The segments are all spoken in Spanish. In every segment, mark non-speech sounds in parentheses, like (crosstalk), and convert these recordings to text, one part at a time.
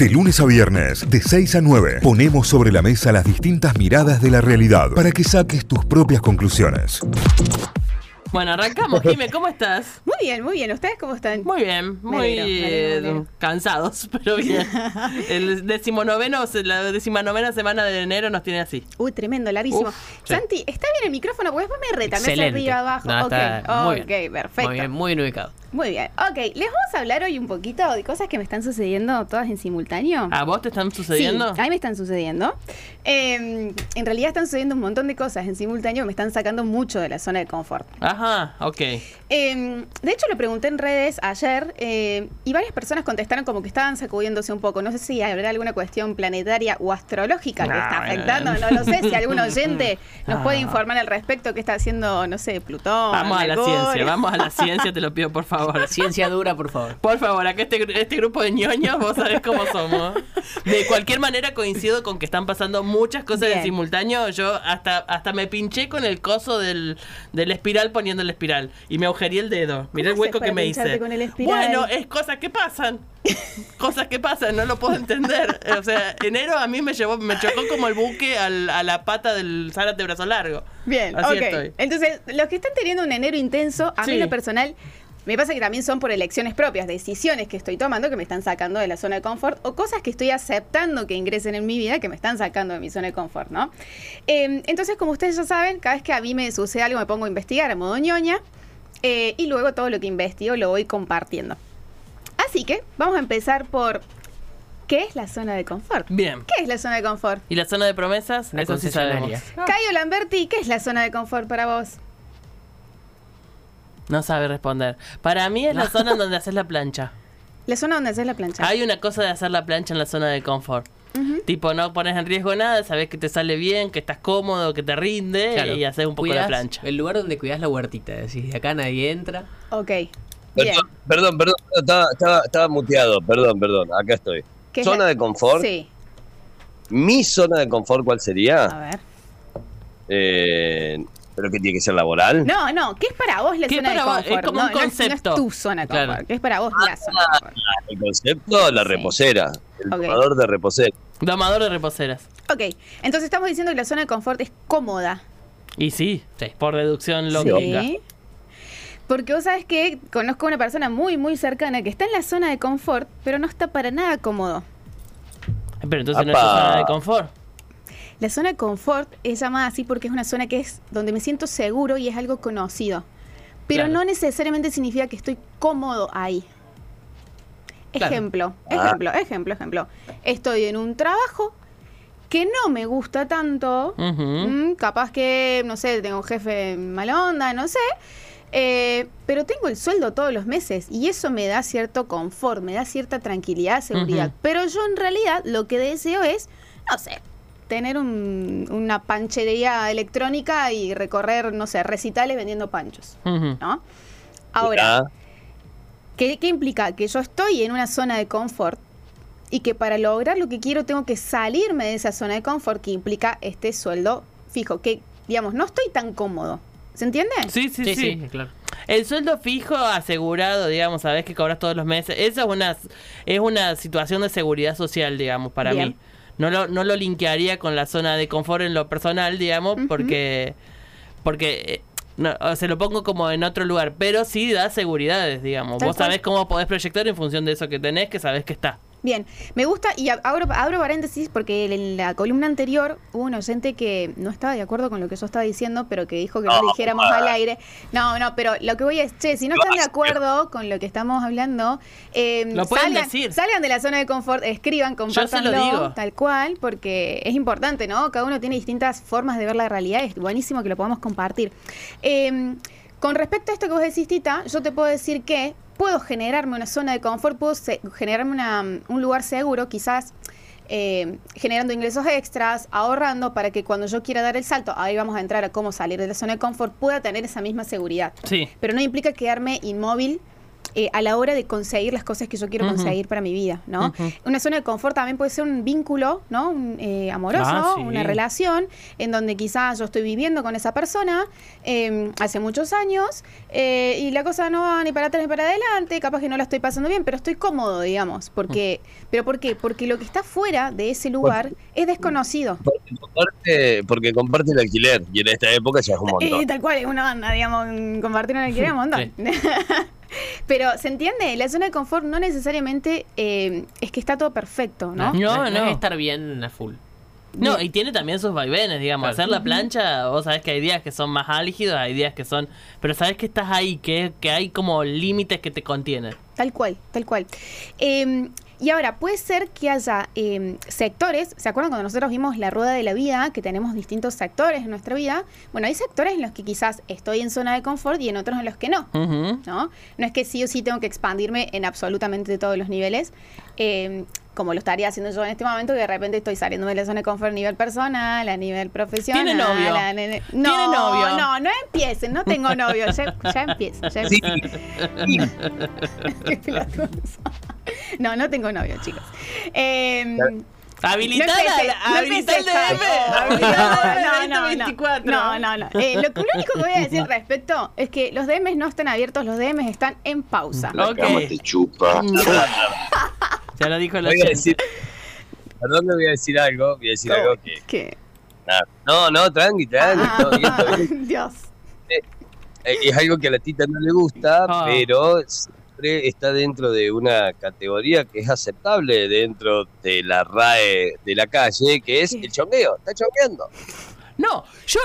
De lunes a viernes, de 6 a 9, ponemos sobre la mesa las distintas miradas de la realidad para que saques tus propias conclusiones. Bueno, arrancamos, Jime, ¿cómo estás? (laughs) Muy bien, muy bien. ¿Ustedes cómo están? Muy bien, muy alegro, eh, alegro. cansados, (laughs) pero bien. (laughs) El decimonoveno, la decimanovena semana de enero nos tiene así. Uy, tremendo, larguísimo. Uf, sí. Santi, ¿está bien el micrófono? Porque después me reta, me hace Excelente. arriba, abajo. No, ok, está muy ok, bien. perfecto. Muy bien, muy bien ubicado. Muy bien. Ok, les vamos a hablar hoy un poquito de cosas que me están sucediendo todas en simultáneo. ¿A vos te están sucediendo? Sí, a mí me están sucediendo. Eh, en realidad están sucediendo un montón de cosas en simultáneo que me están sacando mucho de la zona de confort. Ajá, ok. Eh, de hecho, lo pregunté en redes ayer eh, y varias personas contestaron como que estaban sacudiéndose un poco. No sé si habrá alguna cuestión planetaria o astrológica que No, está bueno. afectando, no lo sé. Si algún (laughs) oyente nos puede Ah. informar al respecto qué está haciendo, no sé, Plutón. Vamos a la ciencia, vamos a la (laughs) ciencia, te lo pido por favor. (laughs) Ciencia dura, por favor. Por favor, acá este, este grupo de ñoños, vos sabés cómo somos. De cualquier manera coincido con que están pasando muchas cosas en Bien. simultáneo. Yo hasta, hasta me pinché con el coso del, del espiral poniendo el espiral. Y me agujería el dedo. Mirá el ¿Cómo haces hueco que me hice. con el? Bueno, es cosas que pasan. Cosas que pasan, no lo puedo entender. O sea, enero a mí me llevó, me chocó como el buque al- a la pata del Zárate brazo largo. Bien, Así ok. estoy. Entonces, los que están teniendo un enero intenso, a mí Sí. en lo personal, me pasa que también son por elecciones propias, decisiones que estoy tomando que me están sacando de la zona de confort o cosas que estoy aceptando que ingresen en mi vida que me están sacando de mi zona de confort, ¿no? Eh, entonces, como ustedes ya saben, cada vez que a mí me sucede algo me pongo a investigar a modo ñoña eh, y luego todo lo que investigo lo voy compartiendo. Así que vamos a empezar por ¿qué es la zona de confort? Bien. ¿Qué es la zona de confort? ¿Y la zona de promesas? Una Eso sí sabemos. concesionaria. Cayo Lamberti, ¿qué es la zona de confort para vos? No sabe responder. Para mí es la zona en donde (laughs) haces la plancha. La zona donde haces la plancha. Hay una cosa de hacer la plancha en la zona de confort. Tipo, no pones en riesgo nada, sabes que te sale bien, que estás cómodo, que te rinde Claro. y haces un poco la Cuidás plancha. El lugar donde cuidas la huertita. Decís, de acá nadie entra. Ok. Bien. Perdón, perdón, perdón, estaba, estaba, estaba muteado, perdón, perdón, acá estoy. ¿Qué es ¿Zona la- de confort? Sí. ¿Mi zona de confort cuál A sería? ver. Eh, ¿Pero que tiene que ser laboral? No, no. ¿Qué es para vos la ¿Qué zona para de vos? confort? Es como no, un no es- No concepto. es, tu zona de confort. Claro. ¿Qué es para vos la zona de confort? El concepto, la Sí. reposera. El Ok. tomador de reposera. Domador de reposeras. Ok. Entonces estamos diciendo que la zona de confort es cómoda. Y sí, Sí. por deducción lógica. Sí. Porque vos sabes que conozco a una persona muy, muy cercana que está en la zona de confort, pero no está para nada cómodo. Pero entonces no es tu zona de confort. La zona de confort es llamada así porque es una zona que es donde me siento seguro y es algo conocido. Pero Claro. no necesariamente significa que estoy cómodo ahí. Claro. Ejemplo, Ah. ejemplo, ejemplo, ejemplo. Estoy en un trabajo que no me gusta tanto. Mm, capaz que, no sé, tengo un jefe mala onda, no sé. Eh, pero tengo el sueldo todos los meses y eso me da cierto confort, me da cierta tranquilidad, seguridad. Pero yo en realidad lo que deseo es, no sé, tener un- una panchería electrónica y recorrer, no sé, recitales vendiendo panchos. ¿no? Ahora, Ah, ¿qué, qué implica? Que yo estoy en una zona de confort y que para lograr lo que quiero tengo que salirme de esa zona de confort que implica este sueldo fijo, que digamos, no estoy tan cómodo. ¿Se entiende? Sí, sí, sí, Sí, sí, claro. El sueldo fijo asegurado, digamos, sabes que cobras todos los meses. Esa es una, es una situación de seguridad social, digamos, para Bien. mí. No lo, no lo linkearía con la zona de confort en lo personal, digamos, porque, porque eh, no, o se lo pongo como en otro lugar, pero sí da seguridades, digamos. Tal Vos cual. sabés cómo podés proyectar en función de eso que tenés, que sabés que está. Bien, me gusta y ab- abro, abro paréntesis porque en la columna anterior hubo un oyente que no estaba de acuerdo con lo que yo estaba diciendo, pero que dijo que no, No, dijéramos al aire. No, no, pero lo que voy es, che, si no están de acuerdo con lo que estamos hablando, eh, Lo pueden salgan, decir. salgan de la zona de confort, escriban, se compártanlo, lo digo. tal cual, porque es importante, ¿no? Cada uno tiene distintas formas de ver la realidad, es buenísimo que lo podamos compartir. Eh, con respecto a esto que vos decís, Tita, yo te puedo decir que puedo generarme una zona de confort, puedo generarme una- un lugar seguro, quizás eh, generando ingresos extras, ahorrando para que cuando yo quiera dar el salto, ahí vamos a entrar a cómo salir de la zona de confort, pueda tener esa misma seguridad. Sí. Pero no implica quedarme inmóvil eh, a la hora de conseguir las cosas que yo quiero conseguir para mi vida, ¿no? Una zona de confort también puede ser un vínculo, ¿no? Un, eh, amoroso, Ah, sí. una relación en donde quizás yo estoy viviendo con esa persona eh, hace muchos años eh, y la cosa no va ni para atrás ni para adelante, capaz que no la estoy pasando bien, pero estoy cómodo, digamos, porque, ¿pero por qué? Porque lo que está fuera de ese lugar es desconocido. Porque comparte, porque comparte el alquiler y en esta época ya es un montón. Eh, tal cual, es una banda, digamos, compartir un alquiler un montón. (laughs) (laughs) Pero, ¿se entiende? La zona de confort no necesariamente eh, es que está todo perfecto, ¿no? No, es no. estar bien a full. No, y tiene también sus vaivenes, digamos. Claro. Hacer la plancha, vos sabés que hay días que son más álgidos, hay días que son... Pero sabés que estás ahí, que, que hay como límites que te contienen. Tal cual, tal cual. Eh, y ahora, puede ser que haya eh, sectores, ¿se acuerdan cuando nosotros vimos la rueda de la vida, que tenemos distintos sectores en nuestra vida? Bueno, hay sectores en los que quizás estoy en zona de confort y en otros en los que no. ¿no? No es que sí o sí tengo que expandirme en absolutamente todos los niveles, eh, como lo estaría haciendo yo en este momento, que de repente estoy saliendo de la zona de confort a nivel personal, a nivel profesional. ¿Tiene novio? a nene- ¿Tiene No, novio? no, no empiecen, no tengo novio, ya, ya empiezo. Ya Sí. (laughs) (laughs) Qué. (laughs) No, no tengo novio, chicos. Eh, Habilitar no empecé, la- no empecé, el. Habilitar el No, DM no, no, 2024. No, no, no. Eh, lo, lo único que voy a decir al (laughs) respecto es que los DMs no están abiertos, los DMs están en pausa. Ok. chupa. (laughs) Ya lo dijo la gente. decir, perdón, me voy a decir algo, voy a decir algo que... ¿Qué? nada. No, no, tranqui, tranqui. Ah, no, bien. Dios. Eh, Es algo que a la tita no le gusta, Ah. pero siempre está dentro de una categoría que es aceptable dentro de la RAE de la calle, que es ¿Qué? el chongueo. Está chongueando. No, yo.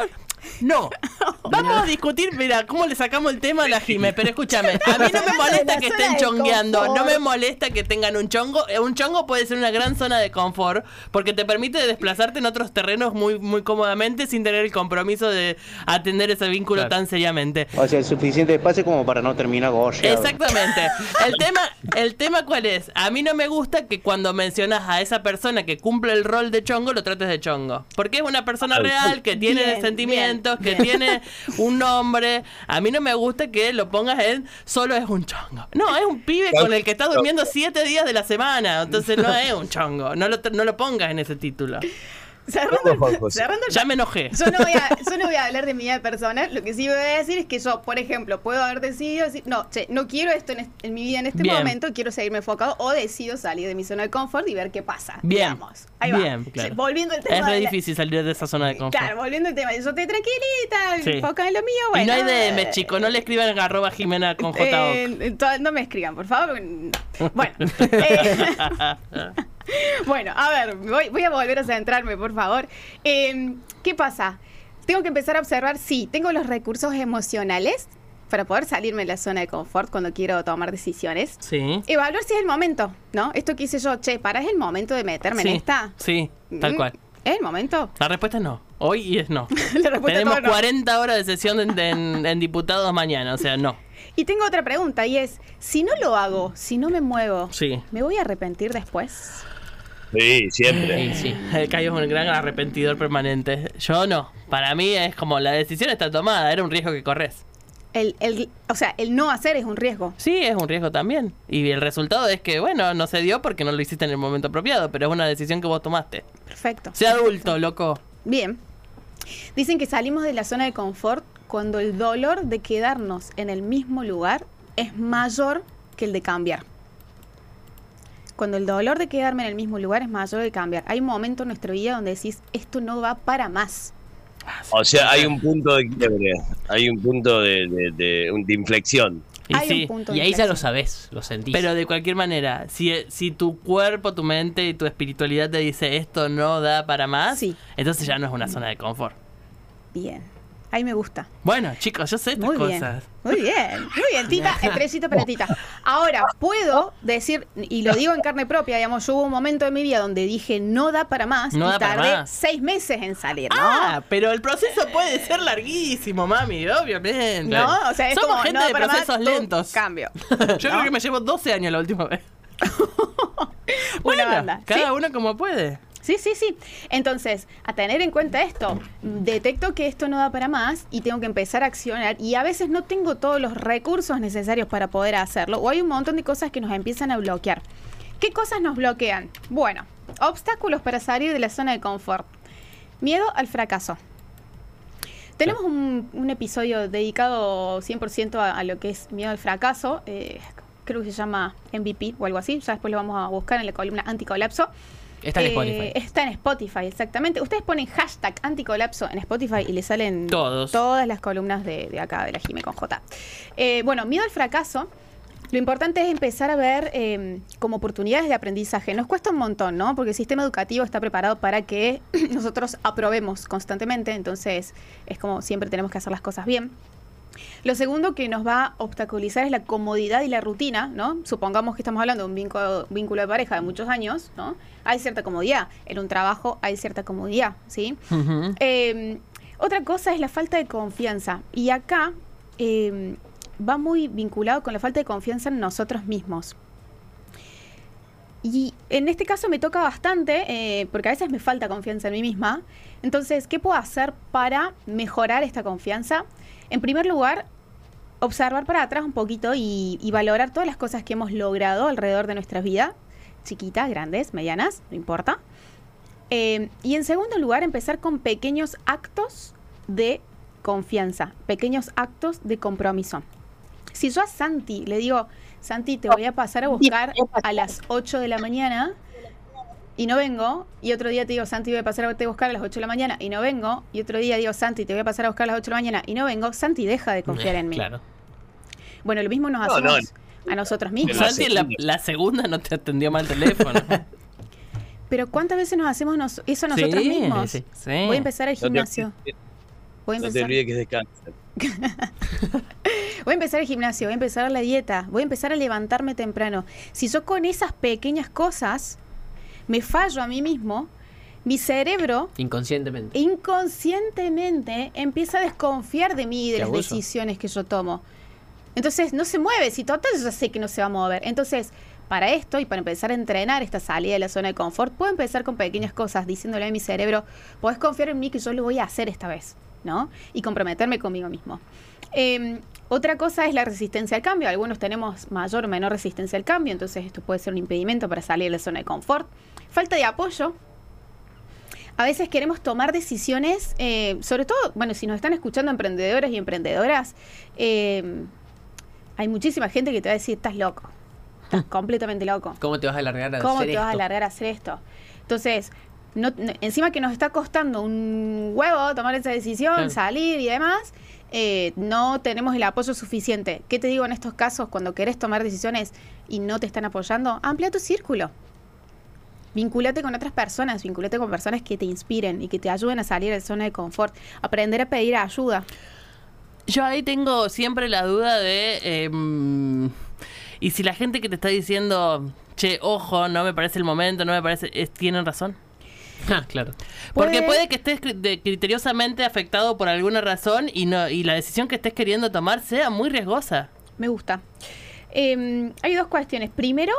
No. (laughs) Vamos a discutir, mira, cómo le sacamos el tema a la Jime, pero escúchame, a mí no me (laughs) molesta que estén chongueando, no me molesta que tengan un chongo. Eh, Un chongo puede ser una gran zona de confort porque te permite desplazarte en otros terrenos muy, muy cómodamente sin tener el compromiso de atender ese vínculo Claro. tan seriamente. O sea, el suficiente espacio como para no terminar gorgeado. Exactamente. El (laughs) tema, el tema cuál es? A mí no me gusta que cuando mencionas a esa persona que cumple el rol de chongo, lo trates de chongo. Porque es una persona real, que tiene Bien, sentimientos, bien, que bien. tiene un nombre. A mí no me gusta que lo pongas en solo es un chongo. No, es un pibe con el que estás durmiendo siete días de la semana. Entonces no es un chongo. No lo, no lo pongas en ese título. Cerrando, cerrando el Ya me enojé. Yo no, voy a, yo no voy a hablar de mi vida personal. Lo que sí voy a decir es que yo, por ejemplo, puedo haber decidido decir, no, che, no quiero esto en, en mi vida en este Bien. momento, quiero seguirme enfocado o decido salir de mi zona de confort y ver qué pasa. Bien. Digamos. Ahí va. Bien, claro. Volviendo al tema. Es re de la- difícil salir de esa zona de confort. Claro, volviendo al tema. Yo estoy tranquilita, Sí. enfocada en lo mío. y Bueno, no hay DM, chico. No le escriban a arroba Jimena con J. eh, no me escriban, por favor. no. Bueno. (laughs) eh, (laughs) (laughs) bueno, a ver, voy, voy a volver a centrarme, por favor. Eh, ¿Qué pasa? Tengo que empezar a observar si tengo los recursos emocionales para poder salirme de la zona de confort cuando quiero tomar decisiones. Sí. Evaluar si es el momento, ¿no? Esto que hice yo, che, para, es el momento de meterme sí, en esta. Sí, tal Mm, cual. ¿Es el momento? La respuesta es no. Hoy y es no. (laughs) La Tenemos es no. 40 horas de sesión en, en- en diputados mañana, o sea, no. Y tengo otra pregunta y es, si no lo hago, si no me muevo, Sí. ¿me voy a arrepentir después? Sí, siempre. Sí, sí. El Cayo es un gran arrepentidor permanente. Yo no. Para mí es como la decisión está tomada, era un riesgo que corres. El, el, o sea, el no hacer es un riesgo. Sí, es un riesgo también. Y el resultado es que, bueno, no se dio porque no lo hiciste en el momento apropiado, pero es una decisión que vos tomaste. Perfecto. Sea adulto, loco. Bien. Dicen que salimos de la zona de confort cuando el dolor de quedarnos en el mismo lugar es mayor que el de cambiar. Cuando el dolor de quedarme en el mismo lugar es mayor que cambiar. Hay un momento en nuestra vida donde decís, esto no va para más. O sea, hay un punto de quiebre, hay un punto de, de, de- un- de inflexión. Y Hay sí, un punto Y ahí ya lo sabes, lo sentís. Pero de cualquier manera, si, si tu cuerpo, tu mente y tu espiritualidad te dice esto no da para más, Sí. entonces ya no es una zona de confort. Bien. Ahí me gusta. Bueno, chicos, yo sé estas Muy bien. cosas. Muy bien. Muy bien, Tita. Estrellita para Tita. Ahora, puedo decir, y lo digo en carne propia, digamos, yo hubo un momento de mi vida donde dije no da para más No y tardé más. seis meses en salir, ¿no? Ah, pero el proceso puede ser larguísimo, mami, obviamente. No, o sea, es Somos como, gente no, de para procesos lentos. Cambio. (laughs) Yo creo que me llevo 12 años la última vez. (laughs) (laughs) Bueno, banda. cada ¿Sí? uno como puede. Sí, sí, sí. Entonces, a tener en cuenta esto, detecto que esto no da para más y tengo que empezar a accionar y a veces no tengo todos los recursos necesarios para poder hacerlo o hay un montón de cosas que nos empiezan a bloquear. ¿Qué cosas nos bloquean? Bueno, obstáculos para salir de la zona de confort. Miedo al fracaso. Tenemos un, un episodio dedicado 100% a, a lo que es miedo al fracaso. eh, creo que se llama MVP o algo así. Ya después lo vamos a buscar en la columna anticolapso. Está en Eh, Spotify. Está en Spotify, exactamente. Ustedes ponen hashtag anticolapso en Spotify y le salen Todos. todas las columnas de, de acá, de la Jime con J. Eh, bueno, miedo al fracaso. Lo importante es empezar a ver eh, como oportunidades de aprendizaje. Nos cuesta un montón, ¿no? Porque el sistema educativo está preparado para que (clears throat) nosotros aprobemos constantemente, entonces es como siempre tenemos que hacer las cosas bien. Lo segundo que nos va a obstaculizar es la comodidad y la rutina, ¿no? Supongamos que estamos hablando de un vínculo, vínculo de pareja de muchos años, ¿no? Hay cierta comodidad. En un trabajo hay cierta comodidad, ¿sí? Eh, otra cosa es la falta de confianza. Y acá eh, va muy vinculado con la falta de confianza en nosotros mismos. Y en este caso me toca bastante, eh, porque a veces me falta confianza en mí misma. Entonces, ¿qué puedo hacer para mejorar esta confianza? En primer lugar, observar para atrás un poquito y, y valorar todas las cosas que hemos logrado alrededor de nuestra vida, chiquitas, grandes, medianas, no importa. Eh, y en segundo lugar, empezar con pequeños actos de confianza, pequeños actos de compromiso. Si yo a Santi le digo, Santi, te voy a pasar a buscar a las 8 de la mañana y no vengo, y otro día te digo, Santi, voy a pasar a buscar a las 8 de la mañana y no vengo, y otro día digo, Santi, te voy a pasar a buscar a las 8 de la mañana y no vengo, Santi deja de confiar en mí. Claro. Bueno, lo mismo nos No, no. hacemos a nosotros mismos. la Santi, la, segunda. la segunda no te atendió mal el teléfono. (laughs) Pero ¿cuántas veces nos hacemos nos- eso nosotros Sí, mismos? sí, sí. Voy a empezar el gimnasio. Voy a no te empezar. olvides que es de cáncer. (laughs) Voy a empezar el gimnasio, voy a empezar la dieta, voy a empezar a levantarme temprano. Si yo con esas pequeñas cosas me fallo a mí mismo, mi cerebro Inconscientemente. inconscientemente empieza a desconfiar de mí y de las abuso. decisiones que yo tomo. Entonces no se mueve, si total yo ya sé que no se va a mover. Entonces, para esto y para empezar a entrenar esta salida de la zona de confort, puedo empezar con pequeñas cosas, diciéndole a mi cerebro, podés confiar en mí que yo lo voy a hacer esta vez, ¿no? Y comprometerme conmigo mismo. Eh, otra cosa es la resistencia al cambio. Algunos tenemos mayor o menor resistencia al cambio, entonces esto puede ser un impedimento para salir de la zona de confort. Falta de apoyo. A veces queremos tomar decisiones, eh, sobre todo, bueno, si nos están escuchando emprendedores y emprendedoras, eh, hay muchísima gente que te va a decir, estás loco, estás (laughs) completamente loco. ¿Cómo te vas a alargar a ¿Cómo hacer te vas a esto? alargar a hacer esto? Entonces, no- no- encima que nos está costando un huevo tomar esa decisión, Claro. salir y demás, eh, no tenemos el apoyo suficiente. ¿Qué te digo en estos casos cuando querés tomar decisiones y no te están apoyando? Amplia tu círculo. Vinculate con otras personas, vinculate con personas que te inspiren y que te ayuden a salir de la zona de confort. Aprender a pedir ayuda. Yo ahí tengo siempre la duda de. em, y si la gente que te está diciendo, che, ojo, no me parece el momento, no me parece. es- ¿Tienen razón? (laughs) Ah, claro. Porque Puede- puede que estés criteriosamente afectado por alguna razón y no y la decisión que estés queriendo tomar sea muy riesgosa. Me gusta. Eh, hay dos cuestiones. Primero,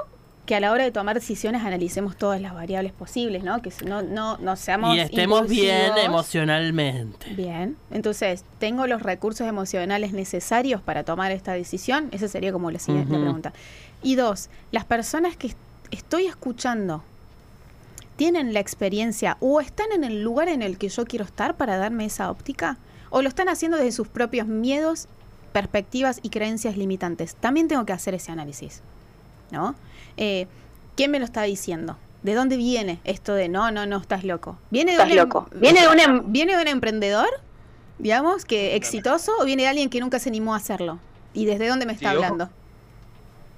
que a la hora de tomar decisiones analicemos todas las variables posibles, ¿no? Que no, no, no seamos y estemos bien emocionalmente. Bien, entonces, ¿tengo los recursos emocionales necesarios para tomar esta decisión? Esa sería como la siguiente pregunta. Y dos, las personas que est- estoy escuchando tienen la experiencia o están en el lugar en el que yo quiero estar para darme esa óptica o lo están haciendo desde sus propios miedos, perspectivas y creencias limitantes. También tengo que hacer ese análisis, ¿no? Eh, ¿Quién me lo está diciendo? ¿De dónde viene esto de no, no, no, estás loco? ¿Viene de Estás un em- loco. ¿Viene de un em- ¿Viene de un emprendedor, digamos, que exitoso o viene de alguien que nunca se animó a hacerlo? ¿Y desde dónde me está Sí, hablando?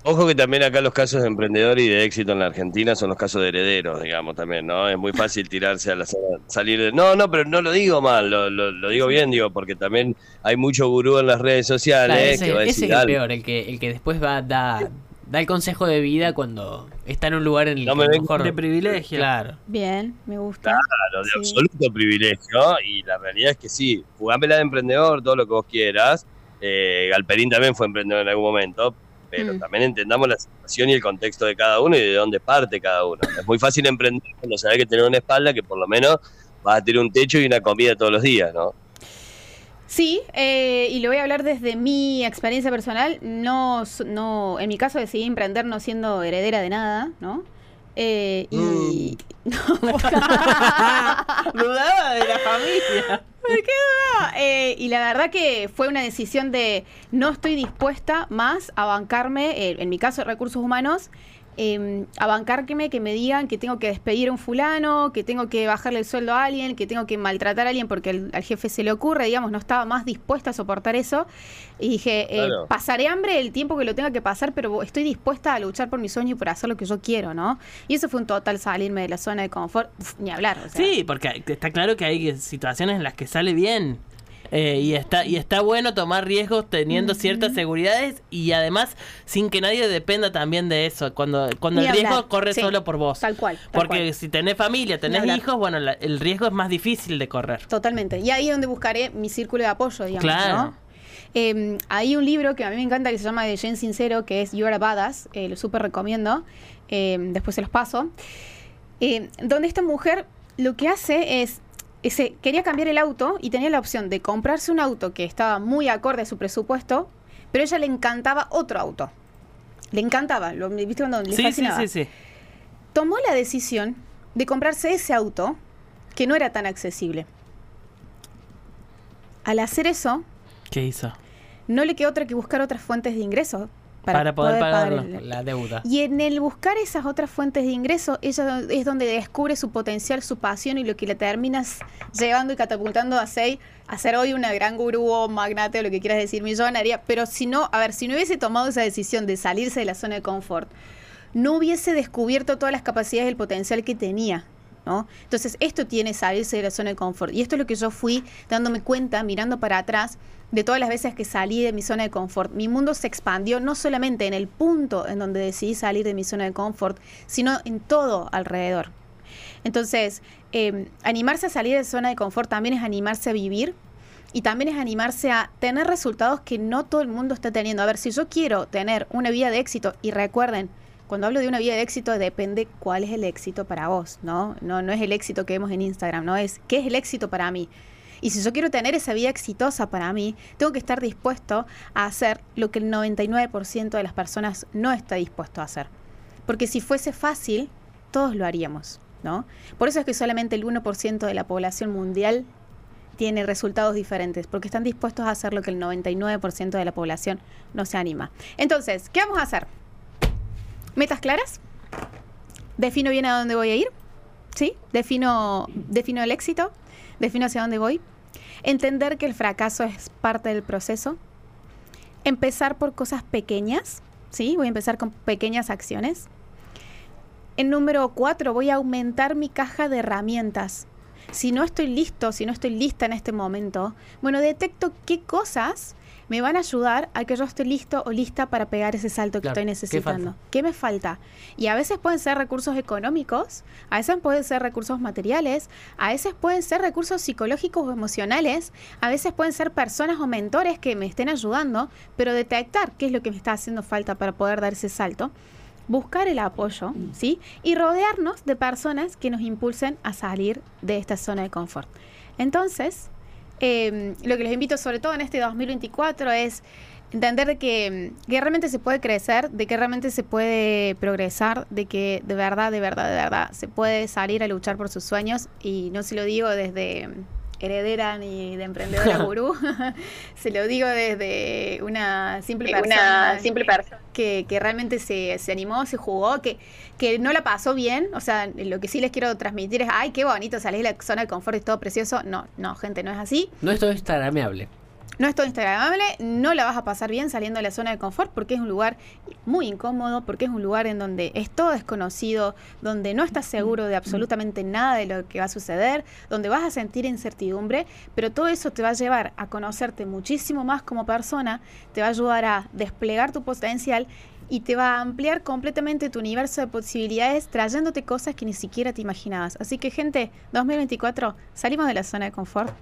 Ojo que también acá los casos de emprendedor y de éxito en la Argentina son los casos de herederos, digamos, también, ¿no? Es muy fácil tirarse a la salir de... No, no, pero no lo digo mal, lo, lo- lo digo bien, digo, porque también hay mucho gurú en las redes sociales Claro, ese, que va a ese decir, es el "Dale, peor, el que, el que después va da, da el consejo de vida cuando está en un lugar en el No que me mejor- de privilegio. Claro. Bien, me gusta. Claro, de Sí. absoluto privilegio. Y la realidad es que sí, jugámela de emprendedor, todo lo que vos quieras. Eh, Galperín también fue emprendedor en algún momento. pero Mm. también entendamos la situación y el contexto de cada uno y de dónde parte cada uno. Es muy fácil emprender cuando sabes que tener una espalda que por lo menos vas a tener un techo y una comida todos los días, ¿no? Sí, eh, y lo voy a hablar desde mi experiencia personal. No, no, en mi caso decidí emprender no siendo heredera de nada, ¿no? Eh, y (laughs) (laughs) Dudaba de la familia. Eh, y la verdad que fue una decisión de no estoy dispuesta más a bancarme, eh, en mi caso recursos humanos, eh, a bancarme que me digan que tengo que despedir a un fulano, que tengo que bajarle el sueldo a alguien, que tengo que maltratar a alguien porque el- al jefe se le ocurre, digamos, no estaba más dispuesta a soportar eso. Y dije, eh, Claro. pasaré hambre el tiempo que lo tenga que pasar, pero estoy dispuesta a luchar por mi sueño y por hacer lo que yo quiero, ¿no? Y eso fue un total salirme de la zona de confort, Uf, ni hablar. o sea. Sí, porque está claro que hay situaciones en las que sale bien. Eh, y está y está bueno tomar riesgos teniendo ciertas seguridades y además sin que nadie dependa también de eso. Cuando, cuando Ni el riesgo corre sí. solo por vos. Tal cual, tal Porque cual. si tenés familia, tenés hijos, bueno, la- el riesgo es más difícil de correr. Totalmente. Y ahí es donde buscaré mi círculo de apoyo, digamos. Claro. ¿no? Eh, hay un libro que a mí me encanta que se llama de Jen Sincero, que es You're a Badass, eh, lo súper recomiendo, eh, después se los paso, eh, donde esta mujer lo que hace es, ese, quería cambiar el auto y tenía la opción de comprarse un auto que estaba muy acorde a su presupuesto, pero a ella le encantaba otro auto. Le encantaba, lo, ¿viste cuando le Sí, sí, fascinaba? sí, sí. tomó la decisión de comprarse ese auto que no era tan accesible. Al hacer eso, ¿Qué hizo? no le quedó otra que buscar otras fuentes de ingreso Para, poder, pagarlo. el- La deuda. Y en el buscar esas otras fuentes de ingreso, ella es donde descubre su potencial, su pasión y lo que le terminas llevando y catapultando a ser, a ser hoy una gran gurú o magnate o lo que quieras decir, millonaria. Pero si no, a ver, si no hubiese tomado esa decisión de salirse de la zona de confort, no hubiese descubierto todas las capacidades y el potencial que tenía. Entonces, esto tiene salirse de la zona de confort. Y esto es lo que yo fui dándome cuenta, mirando para atrás, de todas las veces que salí de mi zona de confort. Mi mundo se expandió no solamente en el punto en donde decidí salir de mi zona de confort, sino en todo alrededor. Entonces, eh, animarse a salir de zona de confort también es animarse a vivir y también es animarse a tener resultados que no todo el mundo está teniendo. A ver, si yo quiero tener una vida de éxito, y recuerden, cuando hablo de una vida de éxito depende cuál es el éxito para vos, ¿no? No, es el éxito que vemos en Instagram, no es qué es el éxito para mí. Y si yo quiero tener esa vida exitosa para mí, tengo que estar dispuesto a hacer lo que el 99% de las personas no está dispuesto a hacer. Porque si fuese fácil, todos lo haríamos, ¿no? Por eso es que solamente el 1% de la población mundial tiene resultados diferentes, porque están dispuestos a hacer lo que el 99% de la población no se anima. Entonces, ¿qué vamos a hacer? ¿Metas claras? ¿Defino bien a dónde voy a ir? ¿Sí? ¿Defino, defino el éxito? ¿Defino hacia dónde voy? Entender que el fracaso es parte del proceso. Empezar por cosas pequeñas, ¿sí? Voy a empezar con pequeñas acciones. En número cuatro, voy a aumentar mi caja de herramientas. Si no estoy listo, si no estoy lista en este momento, bueno, detecto qué cosas me van a ayudar a que yo esté listo o lista para pegar ese salto que Claro, estoy ¿qué necesitando. falta? ¿Qué me falta? Y a veces pueden ser recursos económicos, a veces pueden ser recursos materiales, a veces pueden ser recursos psicológicos o emocionales, a veces pueden ser personas o mentores que me estén ayudando, pero detectar qué es lo que me está haciendo falta para poder dar ese salto buscar el apoyo, ¿sí? Y rodearnos de personas que nos impulsen a salir de esta zona de confort. Entonces, eh, lo que les invito sobre todo en este 2024 es entender de que, que realmente se puede crecer, de que realmente se puede progresar, de que de verdad, de verdad, de verdad se puede salir a luchar por sus sueños. Y no se lo digo desde heredera ni de emprendedora (laughs) gurú, (laughs) se lo digo desde una simple persona, Una simple persona. que, que realmente se, se animó, se jugó, que, que no la pasó bien. O sea, lo que sí les quiero transmitir es, ay, qué bonito salir de la zona de confort, es todo precioso. No, no, gente, no es así. No es todo instagramable. No es todo instagramable, no la vas a pasar bien saliendo de la zona de confort porque es un lugar muy incómodo, porque es un lugar en donde es todo desconocido, donde no estás seguro de absolutamente nada de lo que va a suceder, donde vas a sentir incertidumbre, pero todo eso te va a llevar a conocerte muchísimo más como persona, te va a ayudar a desplegar tu potencial y te va a ampliar completamente tu universo de posibilidades trayéndote cosas que ni siquiera te imaginabas. Así que gente, 2024, salimos de la zona de confort.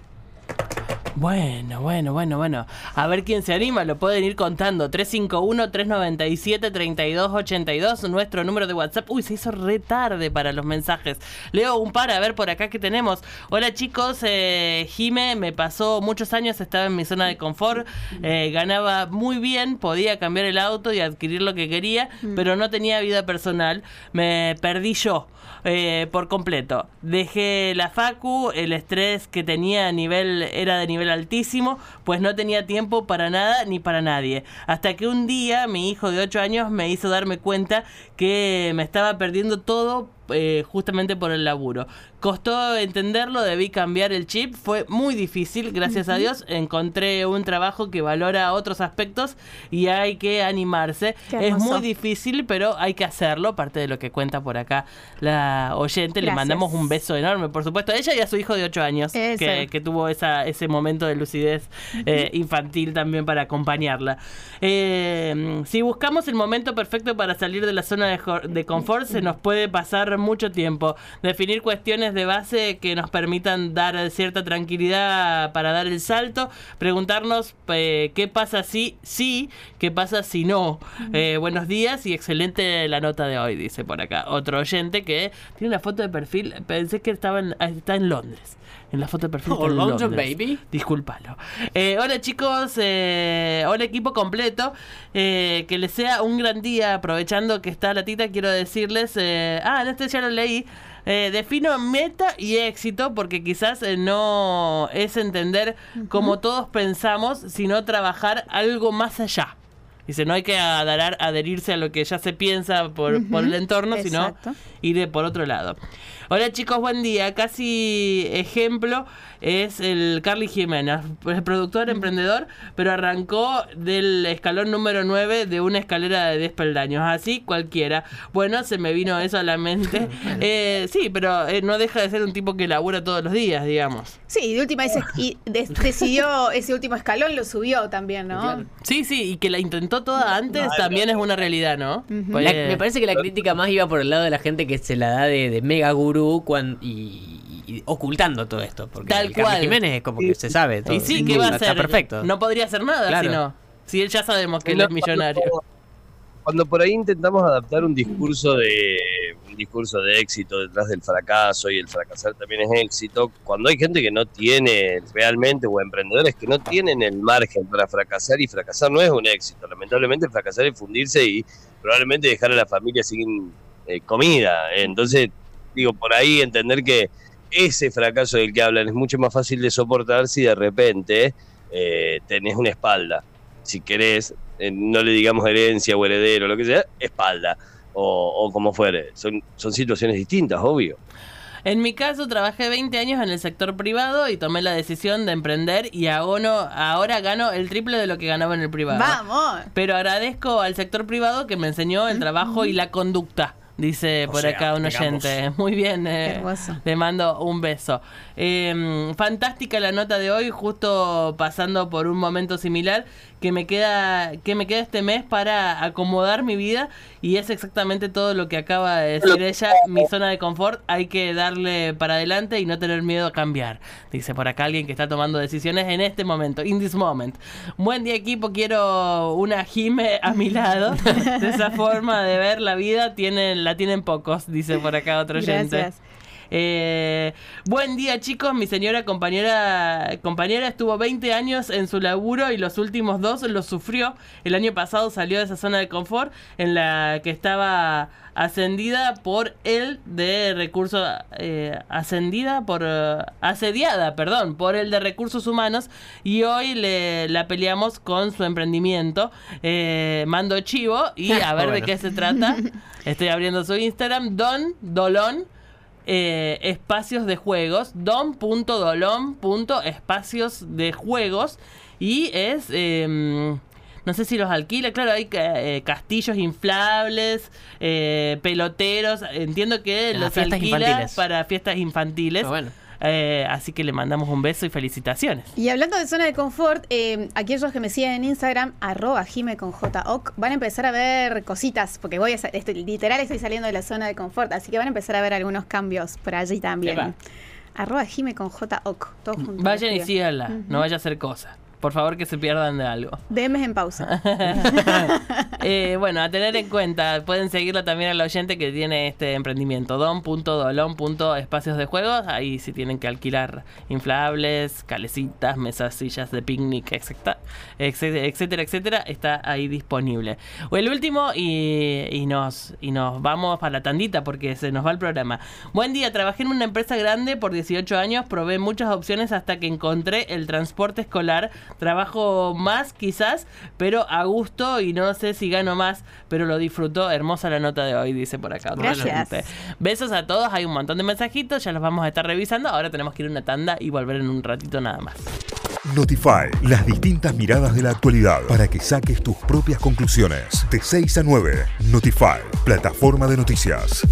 Bueno, bueno, bueno, bueno. A ver quién se anima, lo pueden ir contando. 351-397-3282, nuestro número de WhatsApp. Uy, se hizo re tarde para los mensajes. Leo un par, a ver por acá que tenemos. Hola chicos, eh, Jime, me pasó muchos años, estaba en mi zona de confort, eh, ganaba muy bien, podía cambiar el auto y adquirir lo que quería, pero no tenía vida personal. Me perdí yo. eh, por completo. Dejé la facu, el estrés que tenía a nivel era de nivel altísimo, pues no tenía tiempo para nada ni para nadie. Hasta que un día mi hijo de 8 años me hizo darme cuenta que me estaba perdiendo todo eh, justamente por el laburo. Costó entenderlo, debí cambiar el chip, fue muy difícil, gracias a Dios encontré un trabajo que valora otros aspectos y hay que animarse. Es muy difícil, pero hay que hacerlo, parte de lo que cuenta por acá la oyente. Le mandamos un beso enorme, por supuesto, a ella y a su hijo de 8 años, que, que tuvo esa, ese momento de lucidez eh, infantil también para acompañarla. Eh, si buscamos el momento perfecto para salir de la zona de confort, se nos puede pasar mucho tiempo. Definir cuestiones de base que nos permitan dar cierta tranquilidad para dar el salto. Preguntarnos eh, qué pasa si sí, qué pasa si no. Eh, buenos días y excelente la nota de hoy, dice por acá. Otro oyente que tiene una foto de perfil, pensé que estaba en, está en Londres. En la foto de perfil (laughs) Oh, London, Londres. baby. Discúlpalo. Eh, hola chicos, eh, hola equipo completo. Eh, que les sea un gran día. Aprovechando que está la tita, quiero decirles. eh, ah, en este ya lo leí. Eh, defino meta y éxito porque quizás eh, no es entender como todos pensamos, sino trabajar algo más allá. Dice, no hay que adherar- adherirse a lo que ya se piensa por, por el entorno, exacto. sino ir por otro lado. Hola chicos, buen día. Casi ejemplo es el Carly Jiménez, es productor, emprendedor, pero arrancó del escalón número 9 de una escalera de 10 peldaños. Así cualquiera. Bueno, se me vino eso a la mente. (laughs) Eh, sí, pero eh, no deja de ser un tipo que labura todos los días, digamos. Sí, de última ese, y decidió ese último escalón, lo subió también, ¿no? Claro. Sí, sí, y que la intentó toda antes también es una realidad, ¿no? Pues, La- me parece que la crítica más iba por el lado de la gente que se la da de, de mega gurú cuan- y, y ocultando todo esto. Porque Tal el Carlos cual. Jiménez es como que se sabe todo. Y sí, ¿qué va a Está hacer? perfecto. No podría hacer nada Claro. si no. Si él ya sabemos que él No, es millonario. Cuando, cuando por ahí intentamos adaptar un discurso de un discurso de éxito detrás del fracaso y el fracasar también es éxito, cuando hay gente que no tiene realmente o emprendedores que no tienen el margen para fracasar y fracasar no es un éxito, lamentablemente fracasar es fundirse y probablemente dejar a la familia sin eh, comida. Entonces, digo, por ahí entender que ese fracaso del que hablan es mucho más fácil de soportar si de repente eh, tenés una espalda si querés, eh, no le digamos herencia o heredero, lo que sea, espalda, o, o como fuere. Son, son situaciones distintas, obvio. En mi caso, trabajé 20 años en el sector privado y tomé la decisión de emprender y ahora gano el triple de lo que ganaba en el privado. Vamos. Pero agradezco al sector privado que me enseñó el trabajo y la conducta. Dice O por sea, acá un digamos. oyente. (laughs) Muy bien, eh, le mando un beso. Eh, fantástica la nota de hoy, justo pasando por un momento similar que me queda que me queda este mes para acomodar mi vida y es exactamente todo lo que acaba de decir ella, mi zona de confort, hay que darle para adelante y no tener miedo a cambiar. Dice por acá alguien que está tomando decisiones en este momento, in this moment. Buen día equipo, quiero una Jime a mi lado. (laughs) De esa forma de ver la vida tienen la tienen pocos, dice por acá otro oyente. Gracias. Eh, buen día chicos, mi señora compañera compañera estuvo 20 años en su laburo y los últimos dos los sufrió. El año pasado salió de esa zona de confort en la que estaba ascendida por el de recursos eh, ascendida por eh, asediada, perdón, por el de recursos humanos y hoy le la peleamos con su emprendimiento. Eh, mando chivo y (laughs) a ver de qué se trata. Estoy abriendo su Instagram, Don Dolón eh, espacios de juegos, don.dolón.espacios de juegos y es, eh, no sé si los alquila, claro, hay eh, castillos inflables, eh, peloteros, entiendo que los alquila infantiles. para fiestas infantiles. Ah, bueno. Eh, así que le mandamos un beso y felicitaciones. Y hablando de zona de confort, eh, aquellos que me siguen en Instagram, arroba Jime con JOC, van a empezar a ver cositas, porque voy a estoy, literal estoy saliendo de la zona de confort, así que van a empezar a ver algunos cambios por allí también. Epa. Arroba Jime con J Oc. Todos juntos. Vayan y síganla, no vaya a hacer cosas. Por favor que se pierdan de algo. (laughs) DMs en pausa. (laughs) Eh, bueno, a tener en cuenta, pueden seguirla también al oyente que tiene este emprendimiento, don.dolon.espacios de juegos. Ahí si tienen que alquilar inflables, calecitas, mesas, sillas de picnic, etcétera, etcétera, etcétera, está ahí disponible. O el último y, y nos, y nos vamos para la tandita porque se nos va el programa. Buen día, trabajé en una empresa grande por 18 años, probé muchas opciones hasta que encontré el transporte escolar. Trabajo más quizás, pero a gusto y no sé si gano más, pero lo disfruto. Hermosa la nota de hoy, dice por acá. Gracias. gente. Besos a todos, hay un montón de mensajitos, ya los vamos a estar revisando. Ahora tenemos que ir a una tanda y volver en un ratito nada más. Notify, las distintas miradas de la actualidad para que saques tus propias conclusiones. De 6 a 9, Notify, plataforma de noticias.